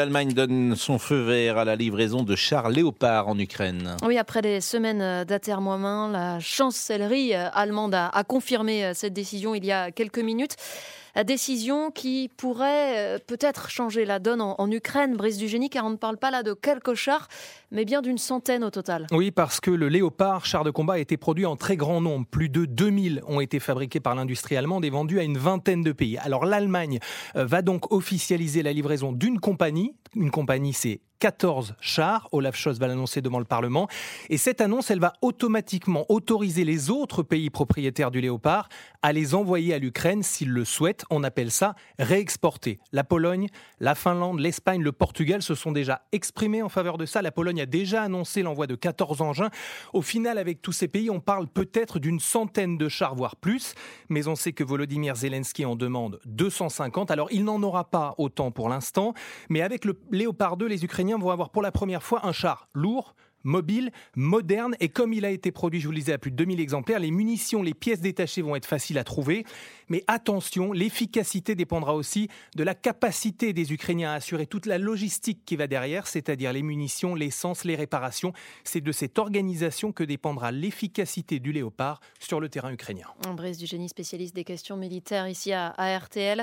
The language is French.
L'Allemagne donne son feu vert à la livraison de chars Léopard en Ukraine. Oui, après des semaines d'atermoiement, la chancellerie allemande a confirmé cette décision il y a quelques minutes décision qui pourrait euh, peut-être changer la donne en, Ukraine, Brice du Génie, car on ne parle pas là de quelques chars, mais bien d'une centaine au total. Oui, parce que le Léopard, char de combat, a été produit en très grand nombre. Plus de 2000 ont été fabriqués par l'industrie allemande et vendus à une vingtaine de pays. Alors l'Allemagne euh, va donc officialiser la livraison d'une compagnie. Une compagnie, c'est 14 chars. Olaf Scholz va l'annoncer devant le Parlement. Et cette annonce, elle va automatiquement autoriser les autres pays propriétaires du Léopard à les envoyer à l'Ukraine s'ils le souhaitent. On appelle ça réexporter. La Pologne, la Finlande, l'Espagne, le Portugal se sont déjà exprimés en faveur de ça. La Pologne a déjà annoncé l'envoi de 14 engins. Au final, avec tous ces pays, on parle peut-être d'une centaine de chars, voire plus. Mais on sait que Volodymyr Zelensky en demande 250. Alors, il n'en aura pas autant pour l'instant. Mais avec le Léopard 2, les Ukrainiens vont avoir pour la première fois un char lourd, mobile, moderne et comme il a été produit, je vous le disais, à plus de 2000 exemplaires, les munitions, les pièces détachées vont être faciles à trouver. Mais attention, l'efficacité dépendra aussi de la capacité des Ukrainiens à assurer toute la logistique qui va derrière, c'est-à-dire les munitions, l'essence, les réparations. C'est de cette organisation que dépendra l'efficacité du Léopard sur le terrain ukrainien. Brice du génie spécialiste des questions militaires ici à RTL.